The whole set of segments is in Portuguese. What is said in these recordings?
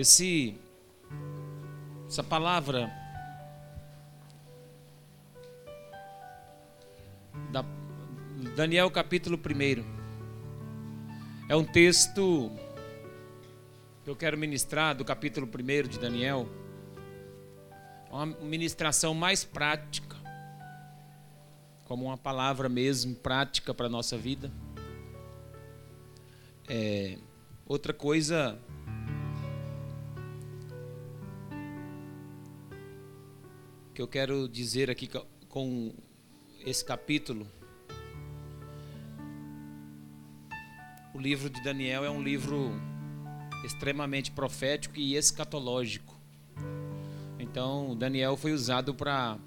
Esse, essa palavra da Daniel capítulo 1 é um texto que eu quero ministrar do capítulo 1 de Daniel. Uma ministração mais prática, como uma palavra mesmo prática para a nossa vida. É, outra coisa que eu quero dizer aqui com esse capítulo. O livro de Daniel é um livro extremamente profético e escatológico. Então, Daniel foi usado para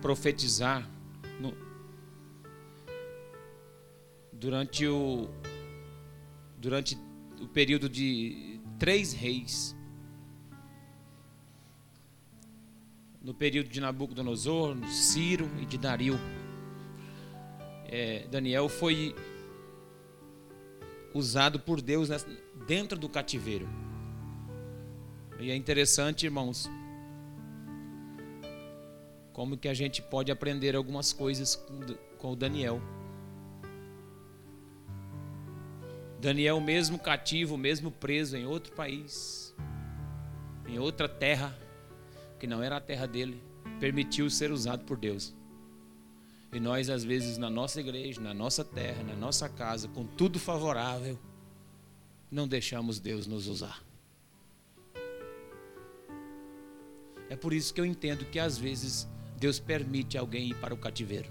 profetizar no, durante o durante o período de três reis no período de Nabucodonosor, Ciro e de Dario. É, Daniel foi usado por Deus dentro do cativeiro. E é interessante, irmãos, como que a gente pode aprender algumas coisas com o Daniel. Daniel, mesmo cativo, mesmo preso em outro país, em outra terra, que não era a terra dele, permitiu ser usado por Deus. E nós, às vezes, na nossa igreja, na nossa terra, na nossa casa, com tudo favorável, não deixamos Deus nos usar. É por isso que eu entendo que às vezes Deus permite alguém ir para o cativeiro.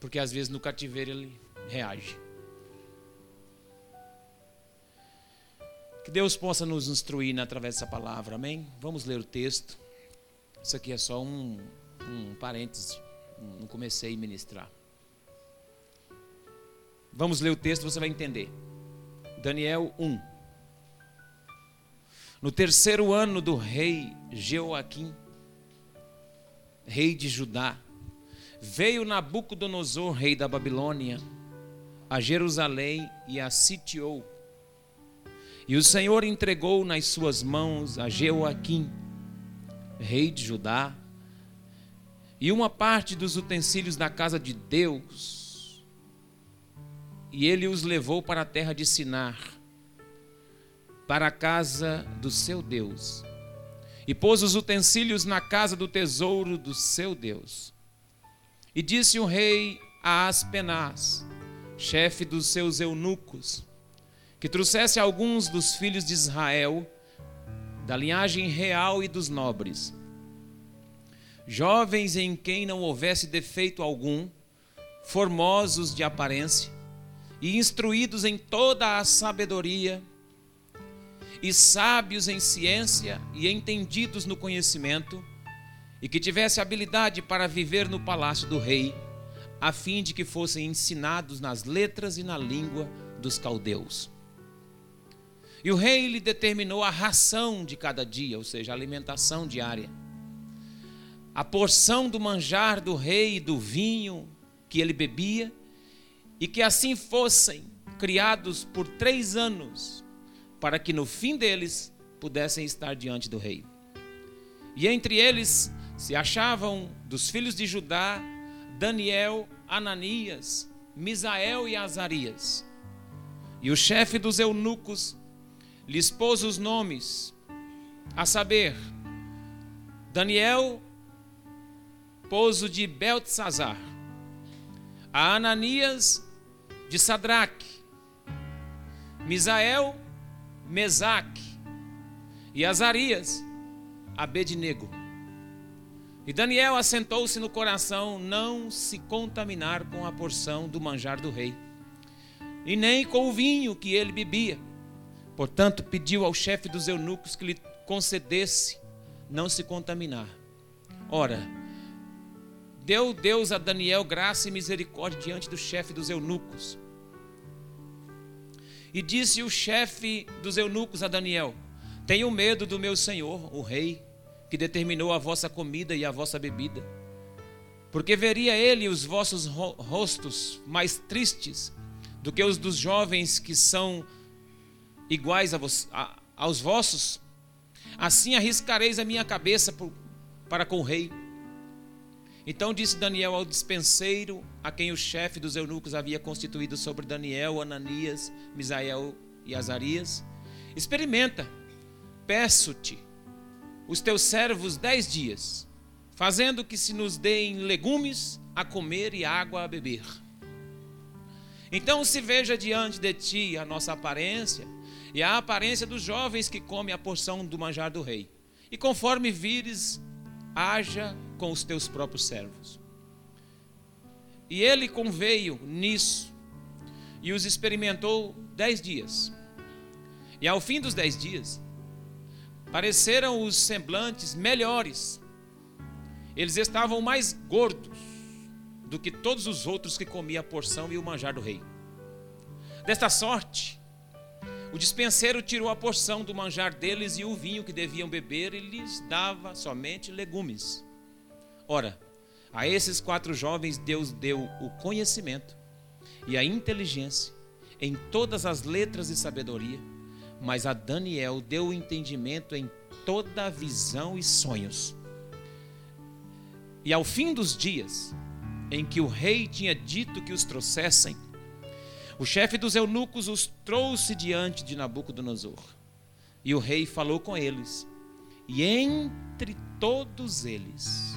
Porque às vezes no cativeiro ele reage. Que Deus possa nos instruir através dessa palavra, amém? Vamos ler o texto. Isso aqui é só um, um parênteses, não comecei a ministrar. Vamos ler o texto, você vai entender. Daniel 1. No terceiro ano do rei Jeoaquim, rei de Judá, veio Nabucodonosor, rei da Babilônia, a Jerusalém e a sitiou e o Senhor entregou nas suas mãos a Jeoaquim, rei de Judá, e uma parte dos utensílios da casa de Deus, e ele os levou para a terra de Sinar, para a casa do seu Deus, e pôs os utensílios na casa do tesouro do seu Deus. E disse o rei a Aspenaz, chefe dos seus eunucos, que trouxesse alguns dos filhos de Israel, da linhagem real e dos nobres, jovens em quem não houvesse defeito algum, formosos de aparência e instruídos em toda a sabedoria, e sábios em ciência e entendidos no conhecimento, e que tivesse habilidade para viver no palácio do rei, a fim de que fossem ensinados nas letras e na língua dos caldeus. E o rei lhe determinou a ração de cada dia, ou seja, a alimentação diária. A porção do manjar do rei e do vinho que ele bebia, e que assim fossem criados por três anos, para que no fim deles pudessem estar diante do rei. E entre eles se achavam dos filhos de Judá Daniel, Ananias, Misael e Azarias. E o chefe dos eunucos lhes pôs os nomes, a saber, Daniel pôs o de Beltesazar, a Ananias de Sadraque, Misael, Mesaque e Azarias, Abednego. E Daniel assentou-se no coração não se contaminar com a porção do manjar do rei, e nem com o vinho que ele bebia Portanto, pediu ao chefe dos eunucos que lhe concedesse não se contaminar. Ora, deu Deus a Daniel graça e misericórdia diante do chefe dos eunucos. E disse o chefe dos eunucos a Daniel: Tenho medo do meu senhor, o rei, que determinou a vossa comida e a vossa bebida. Porque veria ele os vossos rostos mais tristes do que os dos jovens que são iguais a vos, a, aos vossos, assim arriscareis a minha cabeça por, para com o rei. Então disse Daniel ao dispenseiro, a quem o chefe dos eunucos havia constituído sobre Daniel, Ananias, Misael e Azarias: Experimenta, peço-te, os teus servos dez dias, fazendo que se nos deem legumes a comer e água a beber. Então se veja diante de ti a nossa aparência e a aparência dos jovens que comem a porção do manjar do rei. E conforme vires, haja com os teus próprios servos. E ele conveio nisso e os experimentou dez dias. E ao fim dos dez dias, pareceram os semblantes melhores. Eles estavam mais gordos do que todos os outros que comiam a porção e o manjar do rei. Desta sorte, o dispenseiro tirou a porção do manjar deles e o vinho que deviam beber e lhes dava somente legumes. Ora, a esses quatro jovens Deus deu o conhecimento e a inteligência em todas as letras e sabedoria, mas a Daniel deu o entendimento em toda a visão e sonhos. E ao fim dos dias, em que o rei tinha dito que os trouxessem, o chefe dos eunucos os trouxe diante de Nabucodonosor. E o rei falou com eles. E entre todos eles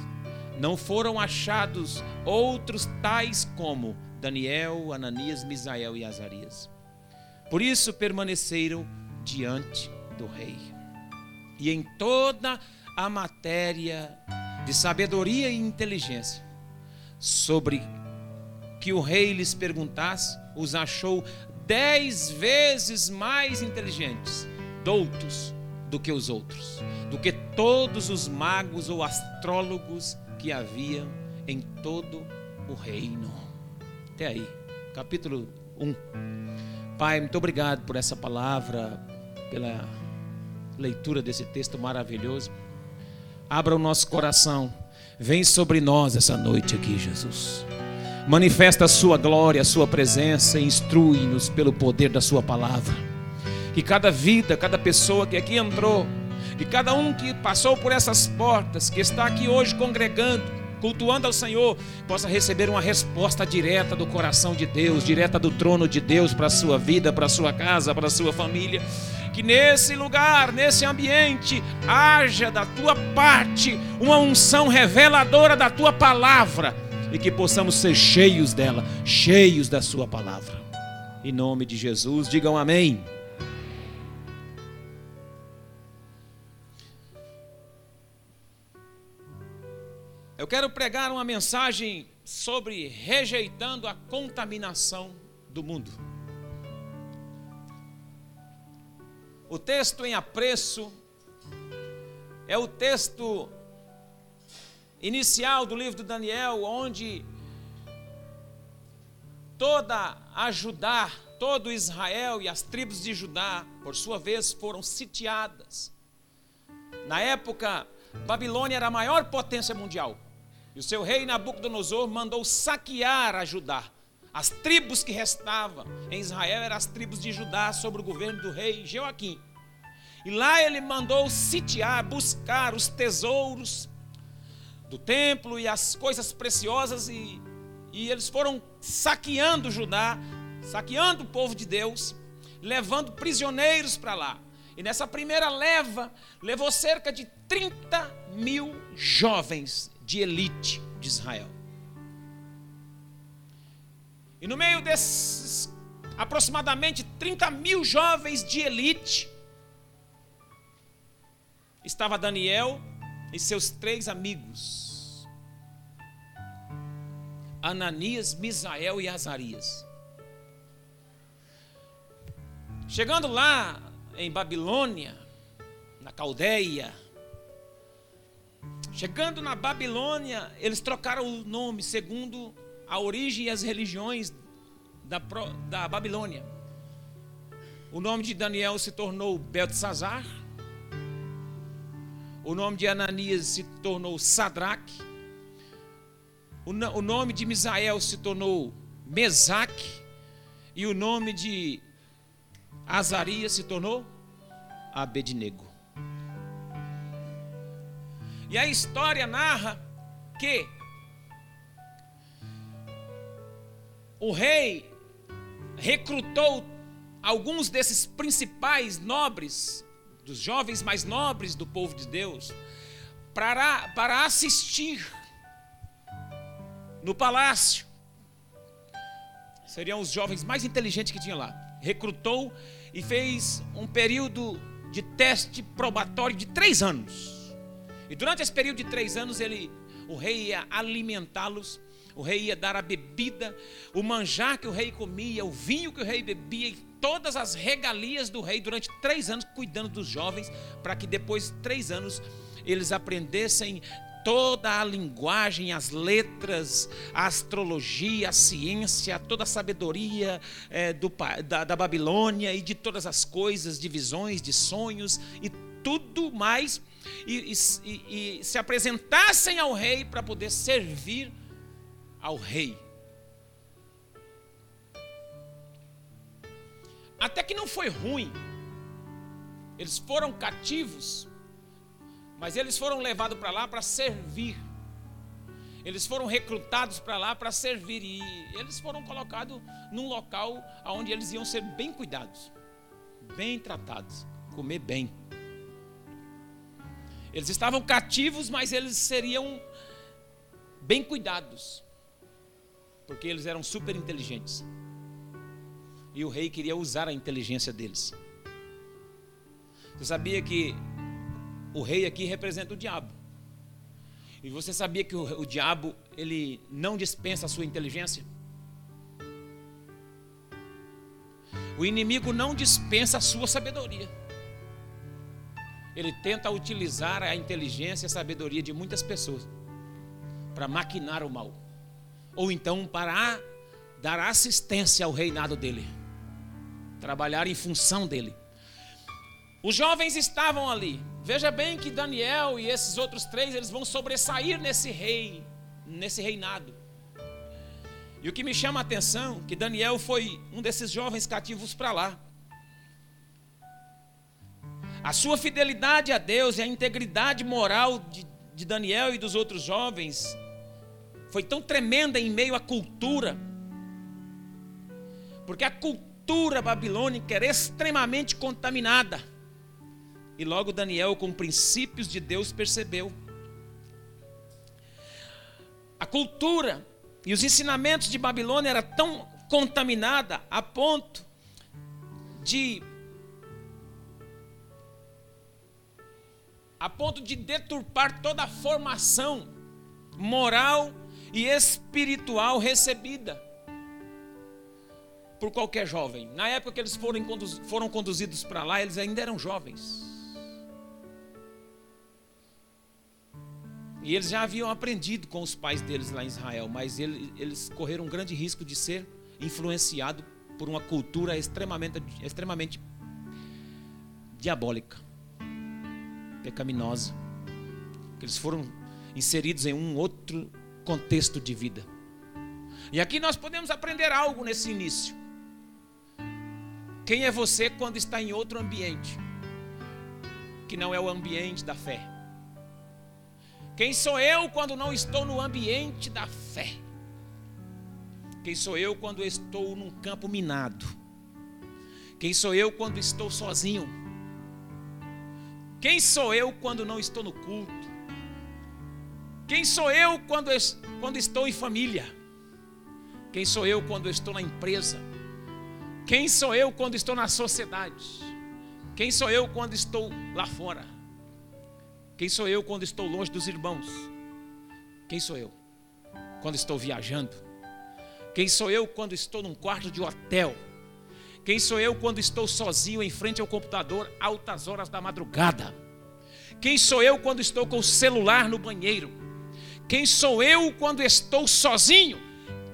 não foram achados outros tais como Daniel, Ananias, Misael e Azarias. Por isso permaneceram diante do rei. E em toda a matéria de sabedoria e inteligência, sobre que o rei lhes perguntasse, os achou dez vezes mais inteligentes, doutos, do que os outros, do que todos os magos ou astrólogos que havia em todo o reino. Até aí, capítulo 1. Pai, muito obrigado por essa palavra, pela leitura desse texto maravilhoso. Abra o nosso coração Vem sobre nós essa noite aqui, Jesus. Manifesta a sua glória, a sua presença e instrui-nos pelo poder da sua palavra. Que cada vida, cada pessoa que aqui entrou, que cada um que passou por essas portas, que está aqui hoje congregando, cultuando ao Senhor, possa receber uma resposta direta do coração de Deus, direta do trono de Deus para a sua vida, para a sua casa, para a sua família. Que nesse lugar, nesse ambiente, haja da tua parte uma unção reveladora da tua palavra e que possamos ser cheios dela, cheios da sua palavra. Em nome de Jesus, digam amém. Eu quero pregar uma mensagem sobre rejeitando a contaminação do mundo. O texto em apreço é o texto inicial do livro de Daniel, onde toda a Judá, todo Israel e as tribos de Judá, por sua vez, foram sitiadas. Na época, Babilônia era a maior potência mundial. E o seu rei Nabucodonosor mandou saquear a Judá. As tribos que restavam em Israel eram as tribos de Judá sob o governo do rei Joaquim. E lá ele mandou sitiar, buscar os tesouros do templo e as coisas preciosas e, e eles foram saqueando Judá, saqueando o povo de Deus, levando prisioneiros para lá. E nessa primeira leva, levou cerca de 30 mil jovens de elite de Israel. E no meio desses aproximadamente 30 mil jovens de elite, estava Daniel e seus três amigos, Ananias, Misael e Azarias. Chegando lá em Babilônia, na Caldeia, Chegando na Babilônia, eles trocaram o nome segundo a origem e as religiões da, da Babilônia. O nome de Daniel se tornou Beltesazar. O nome de Ananias se tornou Sadraque. O, o nome de Misael se tornou Mesaque. E o nome de Azarias se tornou Abednego. E a história narra que o rei recrutou alguns desses principais nobres, dos jovens mais nobres do povo de Deus, para, para assistir no palácio. Seriam os jovens mais inteligentes que tinha lá. Recrutou e fez um período de teste probatório de três anos. E durante esse período de três anos, ele, o rei ia alimentá-los, o rei ia dar a bebida, o manjar que o rei comia, o vinho que o rei bebia, e todas as regalias do rei durante três anos, cuidando dos jovens, para que depois de três anos eles aprendessem toda a linguagem, as letras, a astrologia, a ciência, toda a sabedoria é, do, da, da Babilônia e de todas as coisas, de visões, de sonhos e tudo mais, e, e, e se apresentassem ao rei para poder servir ao rei. Até que não foi ruim. Eles foram cativos mas eles foram levados para lá para servir. Eles foram recrutados para lá para servir e eles foram colocados num local onde eles iam ser bem cuidados, bem tratados, comer bem. Eles estavam cativos, mas eles seriam bem cuidados, porque eles eram super inteligentes. E o rei queria usar a inteligência deles. Você sabia que o rei aqui representa o diabo. E você sabia que o, o diabo ele não dispensa a sua inteligência? O inimigo não dispensa a sua sabedoria. Ele tenta utilizar a inteligência e a sabedoria de muitas pessoas para maquinar o mal, ou então para dar assistência ao reinado dele, trabalhar em função dele. Os jovens estavam ali. Veja bem que Daniel e esses outros três, eles vão sobressair nesse rei, nesse reinado. E o que me chama a atenção, que Daniel foi um desses jovens cativos para lá. A sua fidelidade a Deus e a integridade moral de, de Daniel e dos outros jovens foi tão tremenda em meio à cultura. Porque a cultura babilônica era extremamente contaminada. E logo Daniel, com princípios de Deus, percebeu. A cultura e os ensinamentos de Babilônia era tão contaminada a ponto de a ponto de deturpar toda a formação moral e espiritual recebida por qualquer jovem. Na época que eles foram, foram conduzidos para lá, eles ainda eram jovens. E eles já haviam aprendido com os pais deles lá em Israel, mas eles, eles correram um grande risco de ser influenciado por uma cultura extremamente, extremamente diabólica, pecaminosa. Eles foram inseridos em um outro contexto de vida. E aqui nós podemos aprender algo nesse início. Quem é você quando está em outro ambiente, que não é o ambiente da fé? Quem sou eu quando não estou no ambiente da fé? Quem sou eu quando estou num campo minado? Quem sou eu quando estou sozinho? Quem sou eu quando não estou no culto? Quem sou eu quando, quando estou em família? Quem sou eu quando estou na empresa? Quem sou eu quando estou na sociedade? Quem sou eu quando estou lá fora? Quem sou eu quando estou longe dos irmãos? Quem sou eu quando estou viajando? Quem sou eu quando estou num quarto de hotel? Quem sou eu quando estou sozinho em frente ao computador altas horas da madrugada? Quem sou eu quando estou com o celular no banheiro? Quem sou eu quando estou sozinho?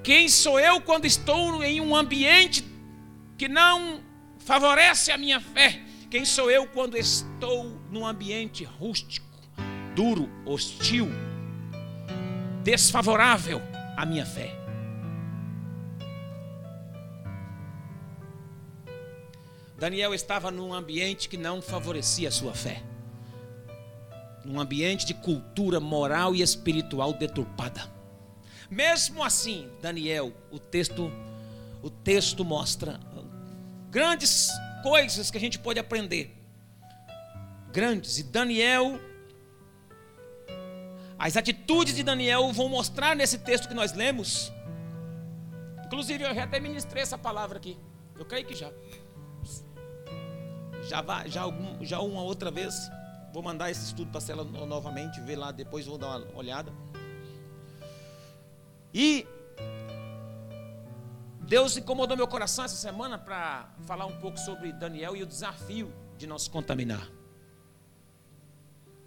Quem sou eu quando estou em um ambiente que não favorece a minha fé? Quem sou eu quando estou num ambiente rústico? duro, hostil, desfavorável à minha fé. Daniel estava num ambiente que não favorecia a sua fé. Num ambiente de cultura moral e espiritual deturpada. Mesmo assim, Daniel, o texto o texto mostra grandes coisas que a gente pode aprender. Grandes. E Daniel as atitudes de Daniel vão mostrar nesse texto que nós lemos. Inclusive, eu já até ministrei essa palavra aqui. Eu creio que já já, vai, já, algum, já uma outra vez. Vou mandar esse estudo para a cela novamente, ver lá depois, vou dar uma olhada. E Deus incomodou meu coração essa semana para falar um pouco sobre Daniel e o desafio de não se contaminar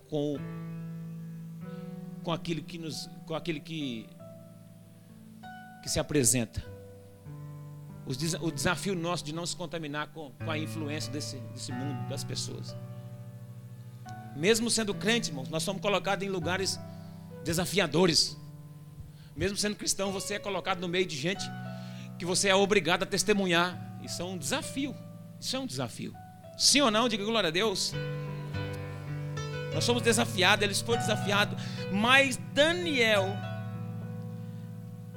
com, com aquilo que nos, com aquele que, que se apresenta o desafio nosso de não se contaminar com, com a influência desse, desse mundo, das pessoas. Mesmo sendo crente, irmãos, nós somos colocados em lugares desafiadores. Mesmo sendo cristão, você é colocado no meio de gente que você é obrigado a testemunhar. Isso é um desafio. Isso é um desafio. Sim ou não? Diga glória a Deus. Nós somos desafiados, eles foram desafiados. Mas Daniel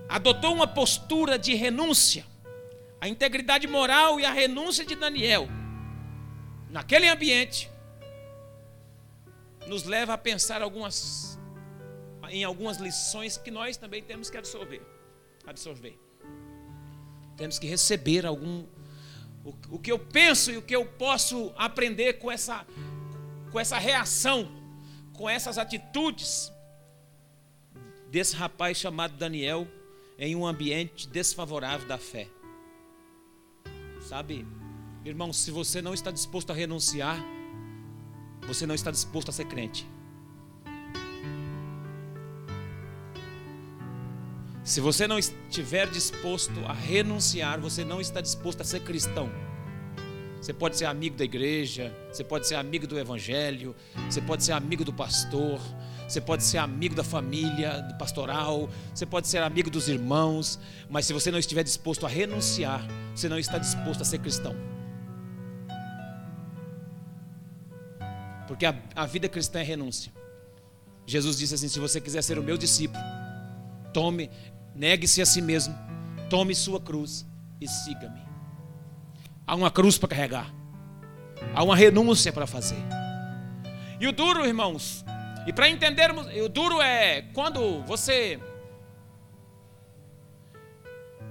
adotou uma postura de renúncia a integridade moral e a renúncia de Daniel naquele ambiente nos leva a pensar algumas em algumas lições que nós também temos que absorver. Absorver. Temos que receber algum o, o que eu penso e o que eu posso aprender com essa com essa reação, com essas atitudes desse rapaz chamado Daniel em um ambiente desfavorável da fé. Sabe, irmão, se você não está disposto a renunciar, você não está disposto a ser crente. Se você não estiver disposto a renunciar, você não está disposto a ser cristão. Você pode ser amigo da igreja, você pode ser amigo do evangelho, você pode ser amigo do pastor, você pode ser amigo da família, do pastoral, você pode ser amigo dos irmãos, mas se você não estiver disposto a renunciar, você não está disposto a ser cristão. Porque a, a vida cristã é renúncia. Jesus disse assim: se você quiser ser o meu discípulo, tome, negue-se a si mesmo, tome sua cruz e siga-me. Há uma cruz para carregar, há uma renúncia para fazer. E o duro, irmãos, e para entendermos, o duro é quando você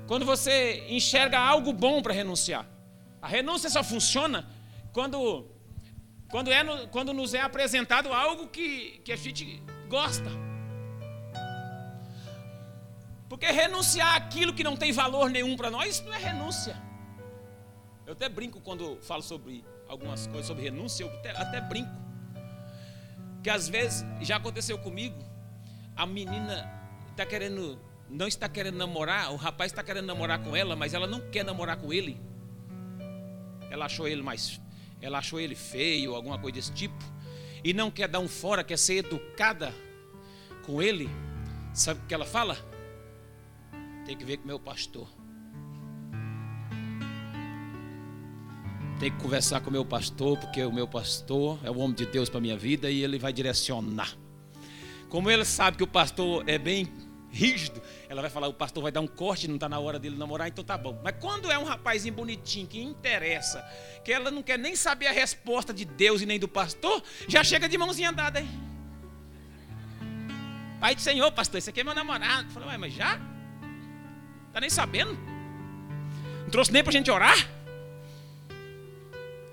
quando você enxerga algo bom para renunciar. A renúncia só funciona quando quando, é quando nos é apresentado algo que, que a gente gosta. Porque renunciar aquilo que não tem valor nenhum para nós, isso não é renúncia. Eu até brinco quando falo sobre algumas coisas sobre renúncia, eu até, até brinco. Que às vezes já aconteceu comigo, a menina está querendo, não está querendo namorar, o rapaz está querendo namorar com ela, mas ela não quer namorar com ele. Ela achou ele mais, ela achou ele feio, alguma coisa desse tipo, e não quer dar um fora, quer ser educada com ele. Sabe o que ela fala? Tem que ver com meu pastor. Tenho que conversar com o meu pastor, porque o meu pastor é o homem de Deus para minha vida e ele vai direcionar. Como ele sabe que o pastor é bem rígido, ela vai falar: o pastor vai dar um corte, não está na hora dele namorar, então tá bom. Mas quando é um rapazinho bonitinho que interessa, que ela não quer nem saber a resposta de Deus e nem do pastor, já chega de mãozinha dada aí. Pai do Senhor, pastor, esse aqui é meu namorado. Falei, mas já? Tá nem sabendo? Não trouxe nem para a gente orar?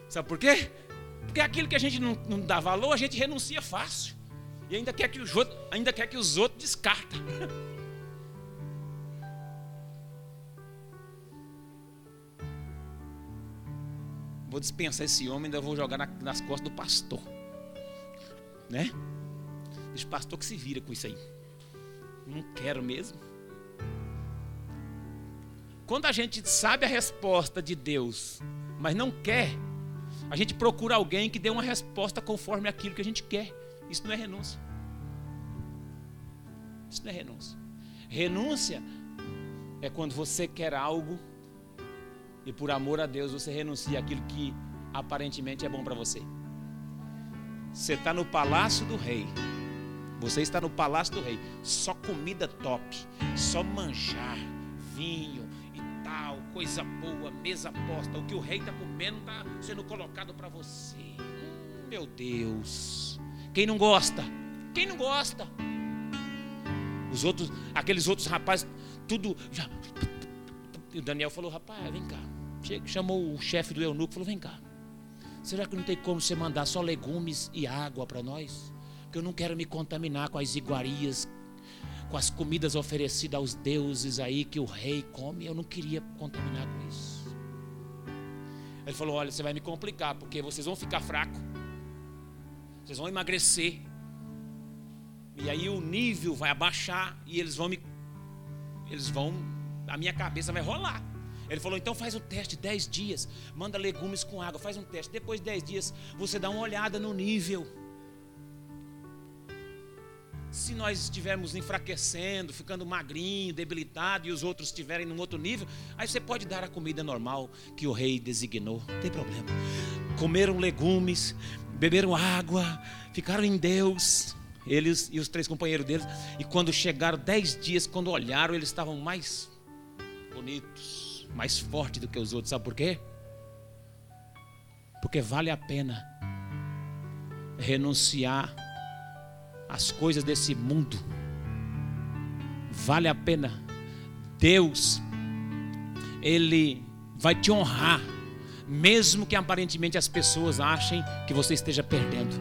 Sabe por quê? Porque aquilo que a gente não, não dá valor, a gente renuncia fácil. E ainda quer que os outros, ainda quer que os outros descartem. Vou dispensar esse homem, ainda vou jogar na, nas costas do pastor. Né? Deixa o pastor que se vira com isso aí. Não quero mesmo. Quando a gente sabe a resposta de Deus, mas não quer, a gente procura alguém que dê uma resposta conforme aquilo que a gente quer. Isso não é renúncia. Isso não é renúncia. Renúncia é quando você quer algo E por amor a Deus você renuncia aquilo que aparentemente é bom para você. Você está no palácio do rei. Você está no palácio do rei. Só comida top, só manjar, vinho coisa boa, mesa posta. O que o rei está comendo está sendo colocado para você. Hum, meu Deus. Quem não gosta? Quem não gosta? Os outros, aqueles outros rapazes, tudo já. E o Daniel falou: rapaz, vem cá. Chamou o chefe do eunuco e falou: vem cá. Será que não tem como você mandar só legumes e água para nós? Porque eu não quero me contaminar com as iguarias, com as comidas oferecidas aos deuses aí que o rei come. Eu não queria contaminar com isso. Ele falou: Olha, você vai me complicar, porque vocês vão ficar fracos, vocês vão emagrecer, e aí o nível vai abaixar e eles vão me. Eles vão. A minha cabeça vai rolar. Ele falou: então faz o teste 10 dias, manda legumes com água, faz um teste. Depois de 10 dias, você dá uma olhada no nível. Se nós estivermos enfraquecendo, ficando magrinho, debilitado, e os outros estiverem num outro nível, aí você pode dar a comida normal que o rei designou, não tem problema. Comeram legumes, beberam água, ficaram em Deus, eles e os três companheiros deles, e quando chegaram dez dias, quando olharam, eles estavam mais bonitos mais forte do que os outros. Sabe por quê? Porque vale a pena renunciar às coisas desse mundo. Vale a pena. Deus, Ele vai te honrar, mesmo que aparentemente as pessoas achem que você esteja perdendo.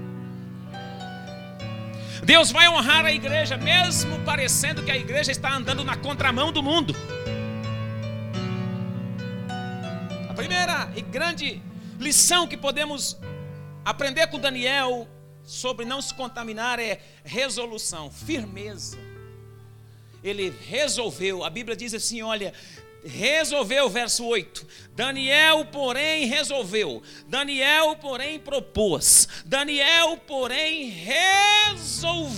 Deus vai honrar a igreja, mesmo parecendo que a igreja está andando na contramão do mundo. primeira e grande lição que podemos aprender com Daniel sobre não se contaminar é resolução, firmeza. Ele resolveu, a Bíblia diz assim: olha, resolveu, verso 8. Daniel, porém, resolveu. Daniel, porém, propôs. Daniel, porém, resolveu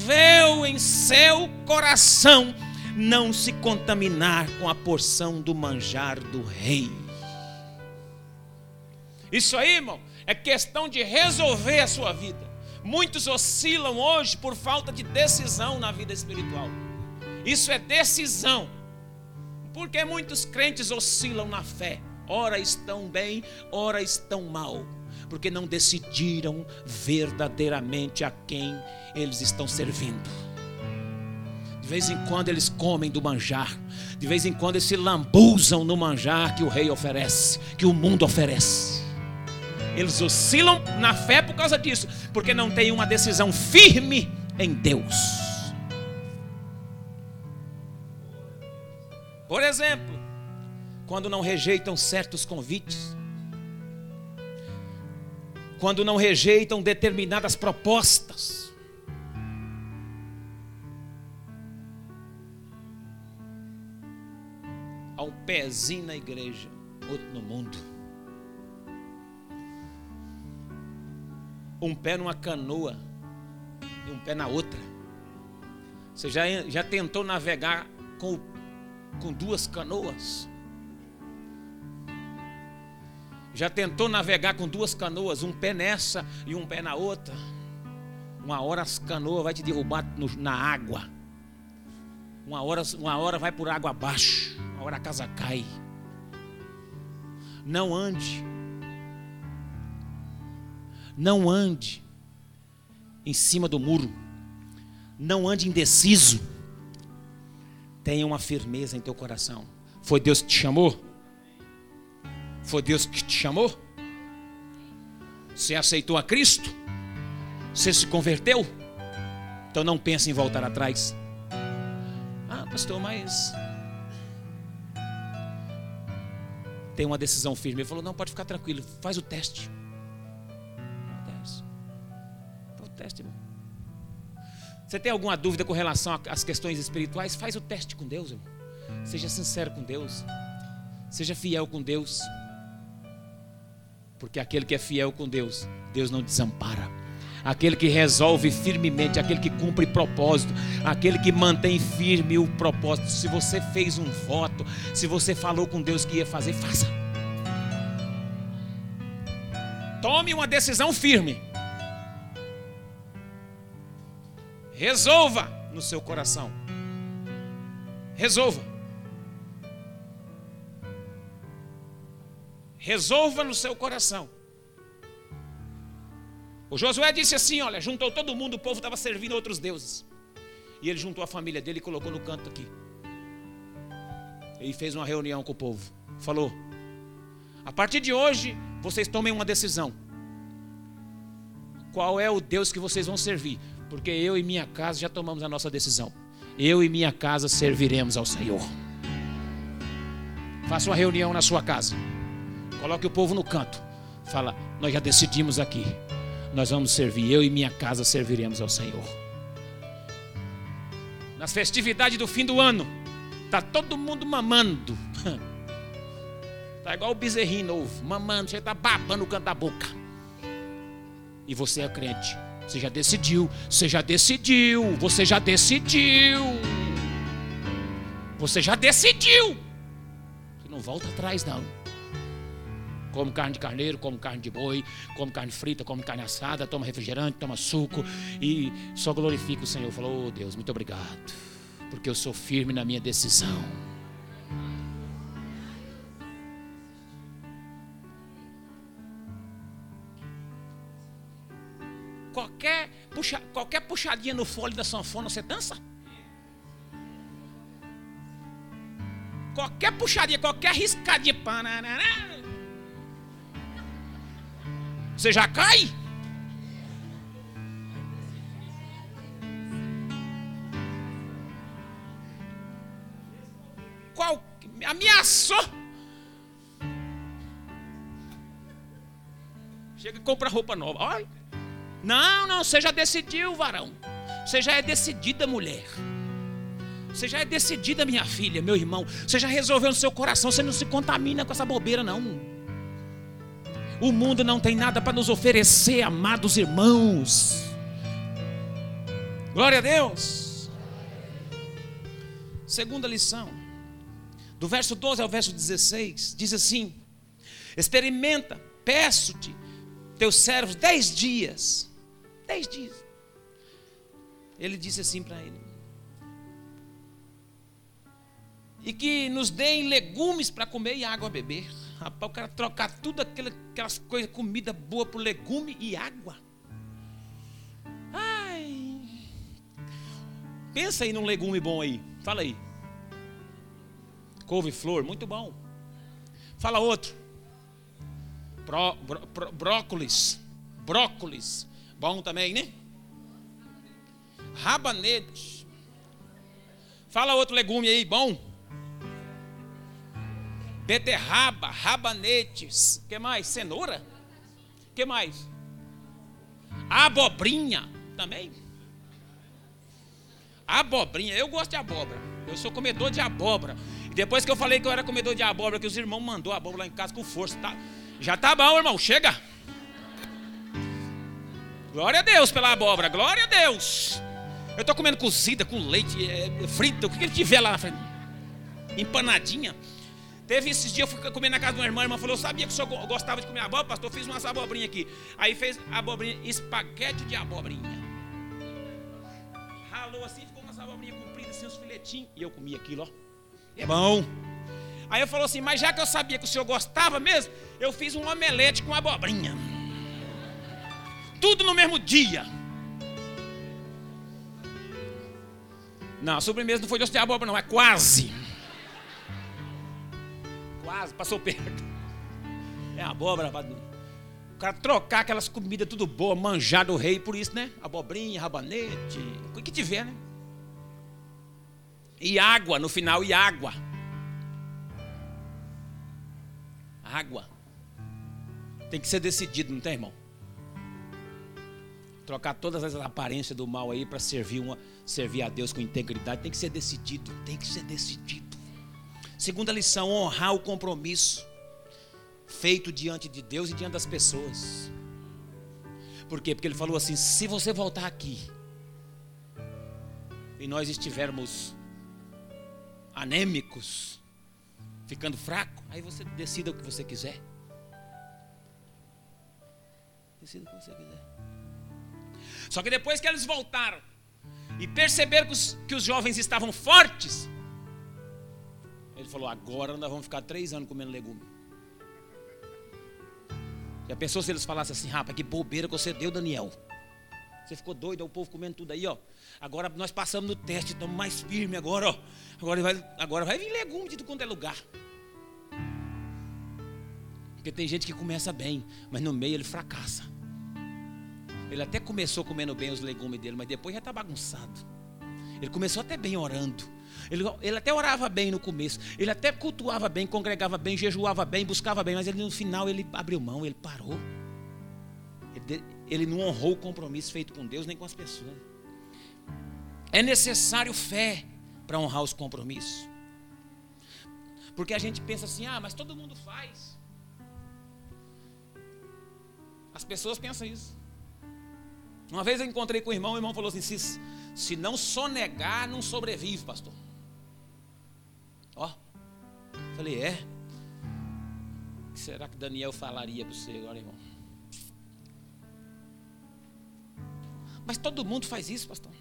em seu coração não se contaminar com a porção do manjar do rei. Isso aí, irmão, é questão de resolver a sua vida. Muitos oscilam hoje por falta de decisão na vida espiritual. Isso é decisão. Porque muitos crentes oscilam na fé. Ora estão bem, ora estão mal. Porque não decidiram verdadeiramente a quem eles estão servindo. De vez em quando eles comem do manjar. De vez em quando eles se lambuzam no manjar que o rei oferece, que o mundo oferece. Eles oscilam na fé por causa disso, porque não tem uma decisão firme em Deus. Por exemplo, quando não rejeitam certos convites, quando não rejeitam determinadas propostas, há um pezinho na igreja, outro no mundo. Um pé numa canoa e um pé na outra. Você já, já tentou navegar com, com duas canoas? Já tentou navegar com duas canoas, um pé nessa e um pé na outra? Uma hora as canoas vai te derrubar no, na água. Uma hora, uma hora vai por água abaixo. Uma hora a casa cai. Não ande não ande em cima do muro. Não ande indeciso. Tenha uma firmeza em teu coração. Foi Deus que te chamou? Foi Deus que te chamou? Você aceitou a Cristo? Você se converteu? Então não pense em voltar atrás. Ah, pastor, mas tem uma decisão firme. Ele falou: não, pode ficar tranquilo, faz o teste. Você tem alguma dúvida com relação às questões espirituais? Faz o teste com Deus, irmão. Seja sincero com Deus. Seja fiel com Deus. Porque aquele que é fiel com Deus, Deus não desampara. Aquele que resolve firmemente, aquele que cumpre propósito, aquele que mantém firme o propósito. Se você fez um voto, se você falou com Deus que ia fazer, faça. Tome uma decisão firme. Resolva no seu coração. Resolva. Resolva no seu coração. O Josué disse assim: Olha, juntou todo mundo, o povo estava servindo outros deuses. E ele juntou a família dele e colocou no canto aqui. Ele fez uma reunião com o povo. Falou: A partir de hoje, vocês tomem uma decisão. Qual é o Deus que vocês vão servir? Porque eu e minha casa já tomamos a nossa decisão. Eu e minha casa serviremos ao Senhor. Faça uma reunião na sua casa. Coloque o povo no canto. Fala, nós já decidimos aqui. Nós vamos servir. Eu e minha casa serviremos ao Senhor. Nas festividades do fim do ano, tá todo mundo mamando. Tá igual o bezerrinho novo, mamando, você tá babando o canto da boca. E você é crente. Você já decidiu, você já decidiu, você já decidiu. Você já decidiu. Você não volta atrás não. Come carne de carneiro, come carne de boi, come carne frita, come carne assada, toma refrigerante, toma suco e só glorifica o Senhor. Falou, oh, Deus, muito obrigado, porque eu sou firme na minha decisão. Qualquer, puxa, qualquer puxadinha no fole da sanfona, você dança? Qualquer puxadinha, qualquer riscadinha. Você já cai? Qual ameaçou? Chega e compra roupa nova. Olha. Não, não, você já decidiu, varão. Você já é decidida, mulher. Você já é decidida, minha filha, meu irmão. Você já resolveu no seu coração. Você não se contamina com essa bobeira, não. O mundo não tem nada para nos oferecer, amados irmãos. Glória a Deus. Segunda lição, do verso 12 ao verso 16, diz assim: Experimenta, peço-te, teus servos, dez dias. Dez dias. Ele disse assim para ele: E que nos deem legumes para comer e água a beber. Rapaz, o cara trocar tudo aquelas, aquelas coisas, comida boa por legume e água. Ai. Pensa aí num legume bom aí. Fala aí. Couve-flor, muito bom. Fala outro. Bró, bró, brócolis. Brócolis. Bom também, né? Rabanete. Fala outro legume aí, bom beterraba, rabanetes, que mais? Cenoura? Que mais? Abobrinha também. Abobrinha, eu gosto de abóbora. Eu sou comedor de abóbora. depois que eu falei que eu era comedor de abóbora, que os irmãos mandou abóbora lá em casa com força, tá? Já tá bom, irmão, chega. Glória a Deus pela abóbora, glória a Deus. Eu estou comendo cozida com leite, é, frita, o que ele tiver lá na frente. Empanadinha. Teve esses dias, eu fui comer na casa de uma irmã, a irmã falou, eu sabia que o senhor gostava de comer abóbora, pastor, fiz umas abobrinhas aqui. Aí fez abobrinha, espaguete de abobrinha. Ralou assim, ficou umas abobrinhas compridas, assim, uns filetinhos, e eu comi aquilo, ó. É bom. Aí eu falou assim, mas já que eu sabia que o senhor gostava mesmo, eu fiz um omelete com abobrinha. Tudo no mesmo dia. Não, a sobremesa não foi doce de abóbora, não, é quase quase, passou perto. É abóbora, o cara trocar aquelas comidas tudo boa, manjar do rei, por isso, né? Abobrinha, rabanete, o que tiver, né? E água, no final, e água. Água. Tem que ser decidido, não tem, irmão? Trocar todas as aparências do mal aí para servir, uma, servir a Deus com integridade, tem que ser decidido, tem que ser decidido. Segunda lição, honrar o compromisso feito diante de Deus e diante das pessoas. Por quê? Porque ele falou assim: se você voltar aqui e nós estivermos anêmicos, ficando fraco, aí você decida o que você quiser. decida como você quiser. Só que depois que eles voltaram e perceberam que os, que os jovens estavam fortes, ele falou: agora nós vamos ficar três anos comendo legume. Já pensou se eles falassem assim, rapaz, que bobeira que você deu, Daniel? Você ficou doido, o povo comendo tudo aí, ó. Agora nós passamos no teste, estamos mais firmes agora, ó. Agora vai, agora vai vir legume de tudo quanto é lugar. Porque tem gente que começa bem, mas no meio ele fracassa. Ele até começou comendo bem os legumes dele, mas depois já está bagunçado. Ele começou até bem orando. Ele, ele até orava bem no começo. Ele até cultuava bem, congregava bem, jejuava bem, buscava bem. Mas ele, no final ele abriu mão, ele parou. Ele, ele não honrou o compromisso feito com Deus nem com as pessoas. É necessário fé para honrar os compromissos. Porque a gente pensa assim, ah, mas todo mundo faz. As pessoas pensam isso. Uma vez eu encontrei com o irmão, o irmão falou assim: se, se não sonegar, não sobrevive, pastor. Ó, falei, é. O que será que Daniel falaria para você agora, irmão? Mas todo mundo faz isso, pastor.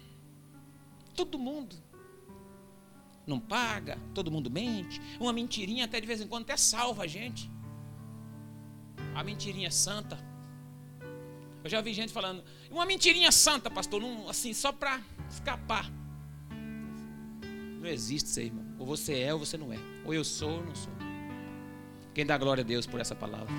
Todo mundo. Não paga, todo mundo mente. Uma mentirinha até de vez em quando até salva a gente. A mentirinha é santa. Eu já vi gente falando, uma mentirinha santa, pastor, não, assim, só para escapar. Não existe isso aí, irmão. Ou você é ou você não é. Ou eu sou ou não sou. Quem dá glória a Deus por essa palavra?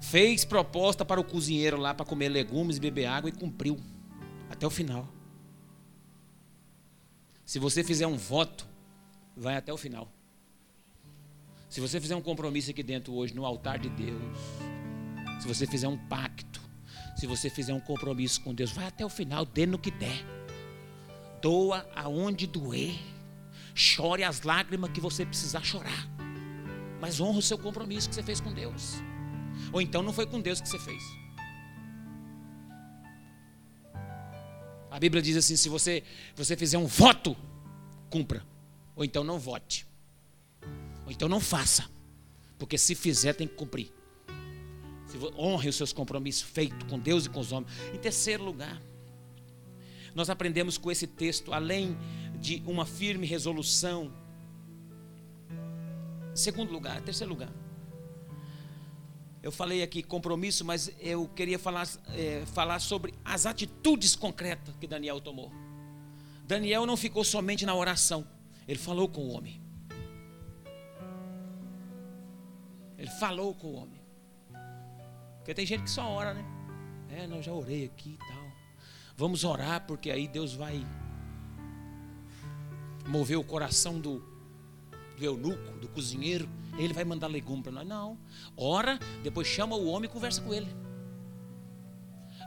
Fez proposta para o cozinheiro lá para comer legumes, beber água e cumpriu até o final. Se você fizer um voto, vai até o final. Se você fizer um compromisso aqui dentro hoje no altar de Deus, se você fizer um pacto, se você fizer um compromisso com Deus, vai até o final, dê no que der. Doa aonde doer. Chore as lágrimas que você precisar chorar. Mas honra o seu compromisso que você fez com Deus. Ou então não foi com Deus que você fez. A Bíblia diz assim: se você, você fizer um voto, cumpra. Ou então não vote. Então não faça. Porque se fizer, tem que cumprir. Honre os seus compromissos feitos com Deus e com os homens. Em terceiro lugar, nós aprendemos com esse texto, além de uma firme resolução. Segundo lugar, terceiro lugar. Eu falei aqui compromisso, mas eu queria falar, é, falar sobre as atitudes concretas que Daniel tomou. Daniel não ficou somente na oração, ele falou com o homem. Ele falou com o homem. Porque tem gente que só ora, né? É, não, já orei aqui e tal. Vamos orar, porque aí Deus vai mover o coração do, do eunuco, do cozinheiro. Ele vai mandar legume para nós. Não. Ora, depois chama o homem e conversa com ele.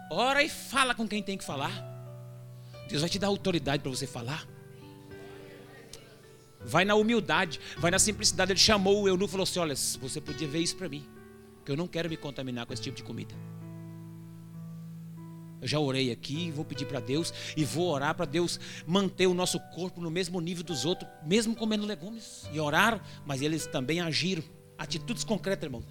Ora e fala com quem tem que falar. Deus vai te dar autoridade para você falar. Vai na humildade, vai na simplicidade. Ele chamou o eunuco e falou assim: Olha, você podia ver isso para mim, que eu não quero me contaminar com esse tipo de comida. Eu já orei aqui, vou pedir para Deus e vou orar para Deus manter o nosso corpo no mesmo nível dos outros, mesmo comendo legumes. E orar, mas eles também agiram. Atitudes concretas, irmão.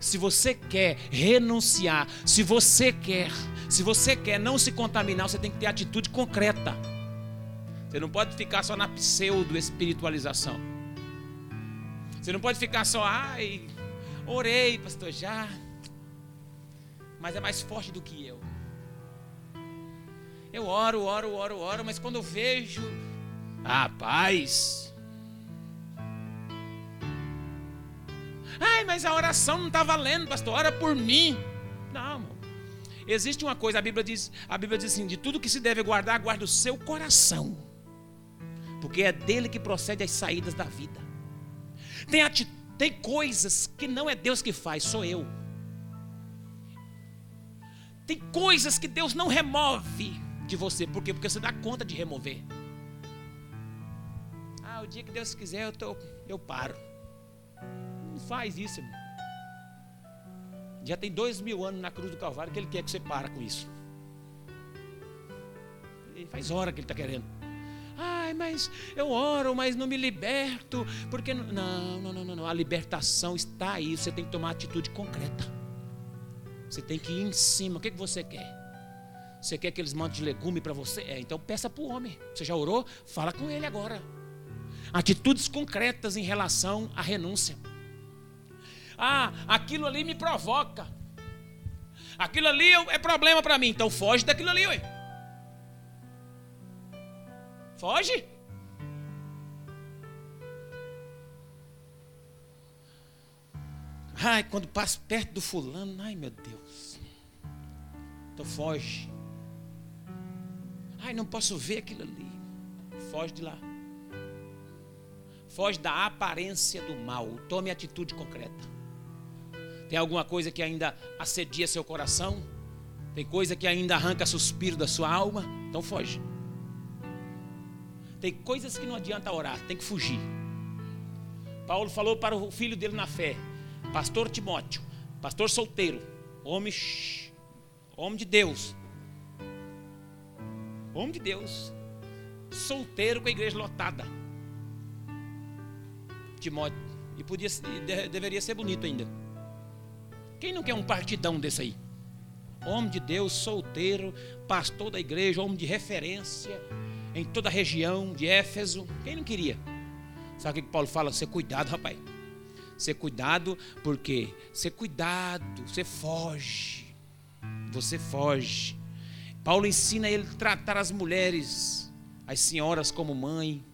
Se você quer renunciar, se você quer, se você quer não se contaminar, você tem que ter atitude concreta. Você não pode ficar só na pseudo espiritualização. Você não pode ficar só, ai, orei, pastor, já. Mas é mais forte do que eu. Eu oro, oro, oro, oro, mas quando eu vejo, ah, paz. Ai, mas a oração não está valendo, pastor. Ora por mim. Não, irmão. Existe uma coisa, a Bíblia diz, a Bíblia diz assim: de tudo que se deve guardar, guarda o seu coração porque é dele que procede as saídas da vida. Tem, tem coisas que não é Deus que faz, sou eu. Tem coisas que Deus não remove de você, por quê? Porque você dá conta de remover. Ah, o dia que Deus quiser, eu, tô, eu paro. Não faz isso, irmão. Já tem dois mil anos na cruz do Calvário que Ele quer que você para com isso. Faz hora que Ele está querendo Ai, mas eu oro, mas não me liberto. Porque não, não, não, não, não. A libertação está aí. Você tem que tomar atitude concreta. Você tem que ir em cima. O que, que você quer? Você quer que eles mandem de legume para você? É, então peça para o homem. Você já orou? Fala com ele agora. Atitudes concretas em relação à renúncia. Ah, aquilo ali me provoca. Aquilo ali é problema para mim. Então foge daquilo ali, ué. Foge. Ai, quando passa perto do fulano, ai meu Deus. Então foge. Ai, não posso ver aquilo ali. Foge de lá. Foge da aparência do mal. Tome atitude concreta. Tem alguma coisa que ainda assedia seu coração? Tem coisa que ainda arranca suspiro da sua alma? Então foge. Tem coisas que não adianta orar, tem que fugir. Paulo falou para o filho dele na fé, pastor Timóteo, pastor solteiro, homem, homem de Deus. Homem de Deus, solteiro com a igreja lotada. Timóteo, e podia, deveria ser bonito ainda. Quem não quer um partidão desse aí? Homem de Deus, solteiro, pastor da igreja, homem de referência em toda a região de Éfeso. Quem não queria? Sabe o que Paulo fala? Ser cuidado, rapaz. Ser cuidado, porque ser cuidado, você foge. Você foge. Paulo ensina ele a tratar as mulheres, as senhoras como mãe.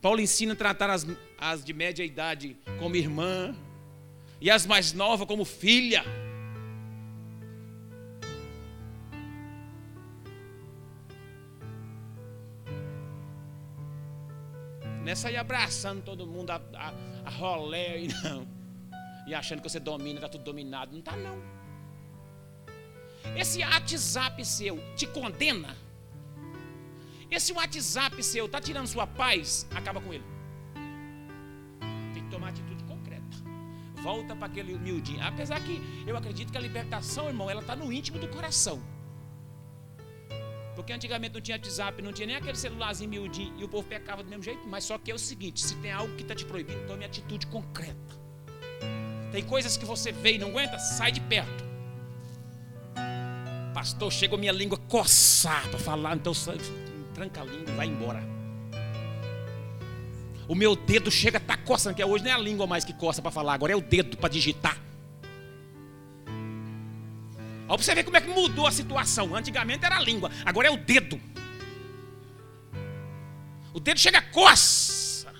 Paulo ensina a tratar as, as de média idade como irmã e as mais novas como filha. Nessa aí abraçando todo mundo a, a, a rolé e não. E achando que você domina, está tudo dominado. Não está não. Esse WhatsApp seu te condena. Esse WhatsApp seu está tirando sua paz, acaba com ele. Tem que tomar atitude volta para aquele humildinho. Apesar que eu acredito que a libertação, irmão, ela está no íntimo do coração. Porque antigamente não tinha WhatsApp, não tinha nem aquele celularzinho miudinho e o povo pecava do mesmo jeito. Mas só que é o seguinte: se tem algo que está te proibindo, tome atitude concreta. Tem coisas que você vê e não aguenta, sai de perto. Pastor, chegou minha língua coçar para falar, então tranca a língua e vai embora. O meu dedo chega a estar tá coçando, que hoje não é a língua mais que coça para falar, agora é o dedo para digitar. Olha para você ver como é que mudou a situação. Antigamente era a língua, agora é o dedo. O dedo chega coça.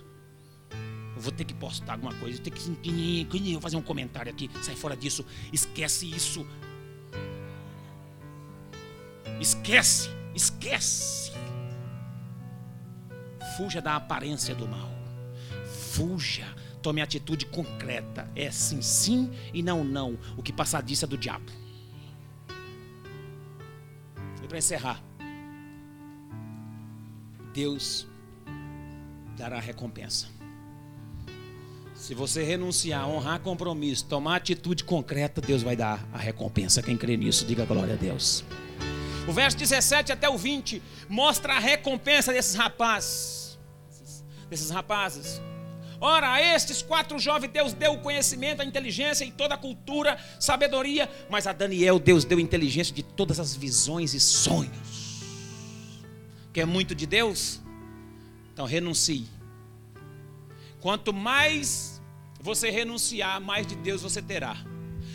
Eu vou ter que postar alguma coisa, eu que vou fazer um comentário aqui. Sai fora disso, esquece isso. Esquece, esquece. Fuja da aparência do mal fuja, tome atitude concreta. É sim, sim e não, não. O que passar disso é do diabo. Para encerrar, Deus dará recompensa. Se você renunciar, honrar compromisso, tomar atitude concreta, Deus vai dar a recompensa. Quem crê nisso, diga glória a Deus. O verso 17 até o 20 mostra a recompensa desses rapazes. Desses rapazes. Ora, a estes quatro jovens Deus deu o conhecimento, a inteligência e toda a cultura, sabedoria, mas a Daniel Deus deu inteligência de todas as visões e sonhos. Quer muito de Deus? Então renuncie. Quanto mais você renunciar, mais de Deus você terá.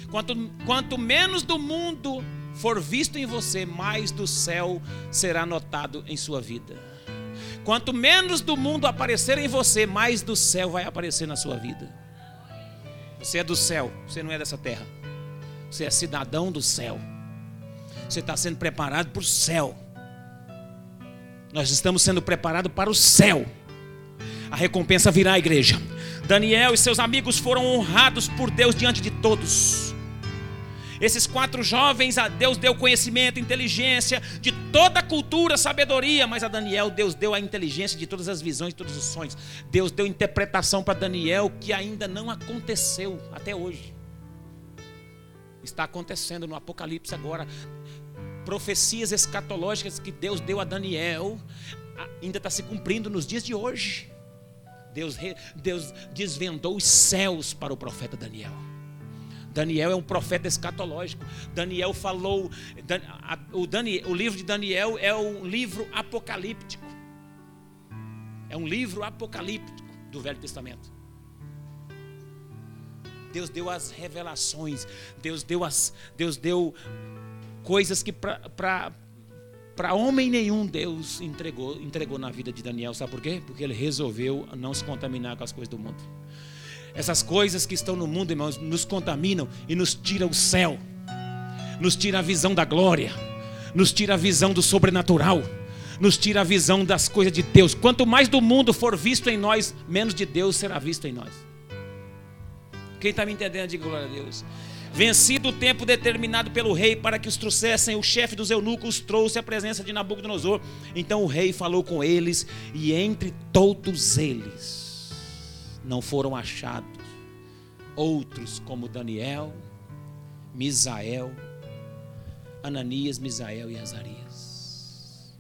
Quanto, quanto menos do mundo for visto em você, mais do céu será notado em sua vida. Quanto menos do mundo aparecer em você, mais do céu vai aparecer na sua vida. Você é do céu, você não é dessa terra. Você é cidadão do céu. Você está sendo preparado para o céu. Nós estamos sendo preparados para o céu. A recompensa virá à igreja. Daniel e seus amigos foram honrados por Deus diante de todos. Esses quatro jovens, a Deus deu conhecimento, inteligência de toda a cultura, sabedoria, mas a Daniel, Deus deu a inteligência de todas as visões, todos os sonhos. Deus deu interpretação para Daniel que ainda não aconteceu até hoje. Está acontecendo no Apocalipse agora. Profecias escatológicas que Deus deu a Daniel ainda está se cumprindo nos dias de hoje. Deus, Deus desvendou os céus para o profeta Daniel. Daniel é um profeta escatológico. Daniel falou. O, Daniel, o livro de Daniel é um livro apocalíptico. É um livro apocalíptico do Velho Testamento. Deus deu as revelações. Deus deu as. Deus deu coisas que para para homem nenhum Deus entregou, entregou na vida de Daniel. Sabe por quê? Porque ele resolveu não se contaminar com as coisas do mundo. Essas coisas que estão no mundo, irmãos, nos contaminam e nos tira o céu. Nos tira a visão da glória. Nos tira a visão do sobrenatural. Nos tira a visão das coisas de Deus. Quanto mais do mundo for visto em nós, menos de Deus será visto em nós. Quem está me entendendo, diga glória a Deus. Vencido o tempo determinado pelo rei para que os trouxessem, o chefe dos eunucos trouxe a presença de Nabucodonosor. Então o rei falou com eles, e entre todos eles não foram achados outros como Daniel, Misael, Ananias, Misael e Azarias.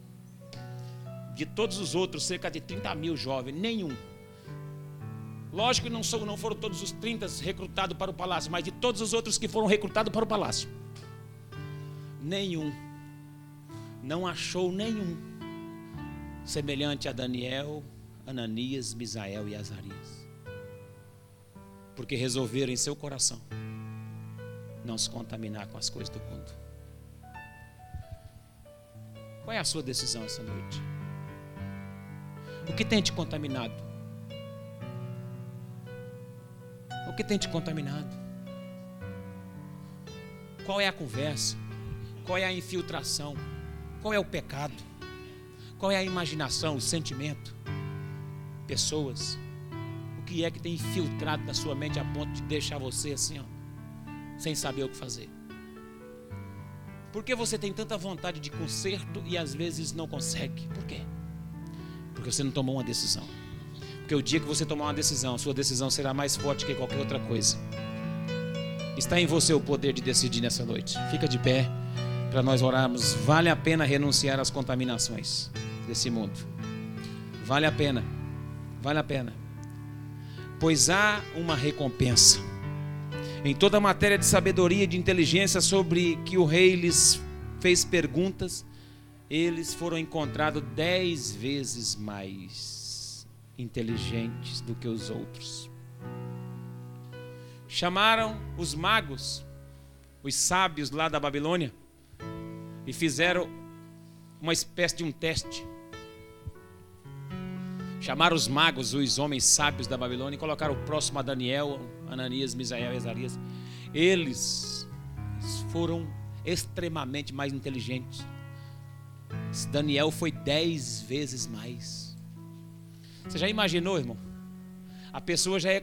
De todos os outros, cerca de 30 mil jovens, nenhum Lógico que não, são, não foram todos os 30 recrutados para o palácio, mas de todos os outros que foram recrutados para o palácio, nenhum, não achou nenhum semelhante a Daniel, Ananias, Misael e Azarias. Porque resolveram em seu coração não se contaminar com as coisas do mundo. Qual é a sua decisão essa noite? O que tem te contaminado? O que tem te contaminado? Qual é a conversa? Qual é a infiltração? Qual é o pecado? Qual é a imaginação, o sentimento? Pessoas. Que é que tem infiltrado na sua mente a ponto de deixar você assim, ó, sem saber o que fazer? Por que você tem tanta vontade de conserto e às vezes não consegue? Por quê? Porque você não tomou uma decisão. Porque o dia que você tomar uma decisão, sua decisão será mais forte que qualquer outra coisa. Está em você o poder de decidir nessa noite. Fica de pé para nós orarmos. Vale a pena renunciar às contaminações desse mundo. Vale a pena. Vale a pena. Pois há uma recompensa. Em toda a matéria de sabedoria e de inteligência sobre que o rei lhes fez perguntas, eles foram encontrados dez vezes mais inteligentes do que os outros. Chamaram os magos, os sábios lá da Babilônia, e fizeram uma espécie de um teste. Chamaram os magos, os homens sábios da Babilônia, e colocaram próximo a Daniel, Ananias, Misael e Azarias. Eles foram extremamente mais inteligentes. Daniel foi dez vezes mais. Você já imaginou, irmão? A pessoa já é